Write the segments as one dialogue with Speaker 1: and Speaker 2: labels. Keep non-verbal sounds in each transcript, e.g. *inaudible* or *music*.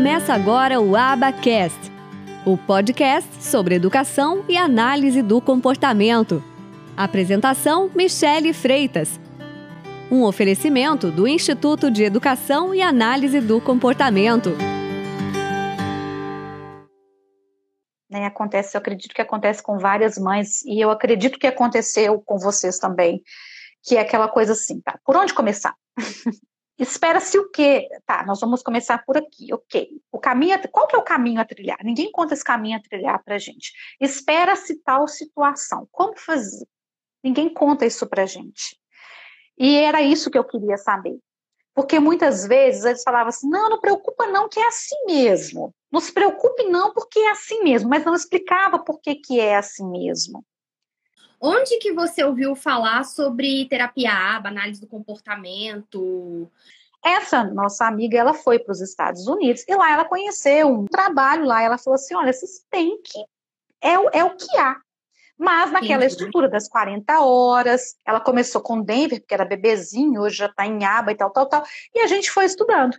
Speaker 1: Começa agora o Abacast, o podcast sobre educação e análise do comportamento. Apresentação: Michele Freitas. Um oferecimento do Instituto de Educação e Análise do Comportamento.
Speaker 2: Né, acontece, eu acredito que acontece com várias mães, e eu acredito que aconteceu com vocês também, que é aquela coisa assim, tá? Por onde começar? *laughs* Espera-se o quê? Tá, nós vamos começar por aqui, ok. O caminho, qual que é o caminho a trilhar? Ninguém conta esse caminho a trilhar para gente. Espera-se tal situação. Como fazer? Ninguém conta isso para gente. E era isso que eu queria saber. Porque muitas vezes eles falavam assim: não, não preocupa não, que é assim mesmo. Não se preocupe não, porque é assim mesmo. Mas não explicava por que, que é assim mesmo.
Speaker 3: Onde que você ouviu falar sobre terapia ABA, análise do comportamento?
Speaker 2: Essa nossa amiga, ela foi para os Estados Unidos e lá ela conheceu um trabalho lá. Ela falou assim: olha, vocês têm que. É, é o que há. Mas naquela Sim. estrutura das 40 horas, ela começou com Denver, porque era bebezinho, hoje já está em aba e tal, tal, tal. E a gente foi estudando.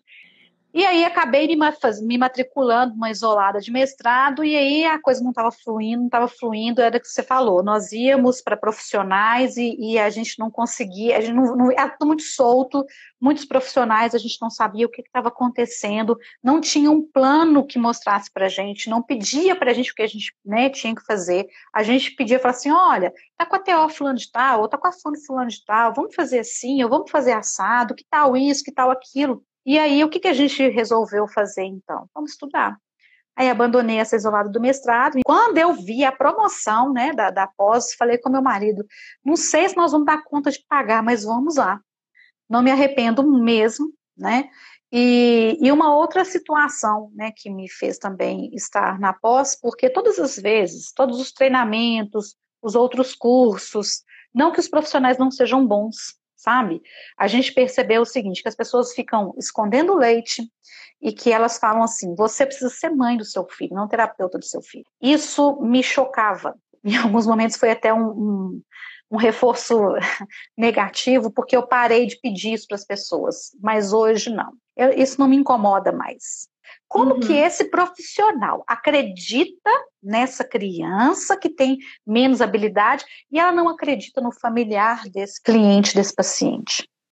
Speaker 2: E aí acabei me, me matriculando uma isolada de mestrado, e aí a coisa não estava fluindo, não estava fluindo, era o que você falou. Nós íamos para profissionais e, e, a gente não conseguia, a gente não, não era tudo muito solto, muitos profissionais, a gente não sabia o que estava acontecendo, não tinha um plano que mostrasse para a gente, não pedia para a gente o que a gente né, tinha que fazer. A gente pedia, falava assim, olha, tá com a TO fulano de tal, ou tá com a fulano de tal, vamos fazer assim, ou vamos fazer assado, que tal isso, que tal aquilo. E aí, o que, que a gente resolveu fazer então? Vamos estudar. Aí abandonei essa isolada do mestrado. E quando eu vi a promoção né, da, da pós, falei com meu marido: não sei se nós vamos dar conta de pagar, mas vamos lá. Não me arrependo mesmo, né? E, e uma outra situação né, que me fez também estar na pós, porque todas as vezes, todos os treinamentos, os outros cursos, não que os profissionais não sejam bons, sabe? A gente percebeu o seguinte, que as pessoas ficam escondendo leite e que elas falam assim, você precisa ser mãe do seu filho, não terapeuta do seu filho. Isso me chocava. *laughs* Em alguns momentos foi até um, um, um reforço *laughs* negativo, porque eu parei de pedir isso para as pessoas, mas hoje não. Eu, isso não me incomoda mais. Como uhum. que esse profissional acredita nessa criança que tem menos habilidade e ela não acredita no familiar desse cliente, desse paciente?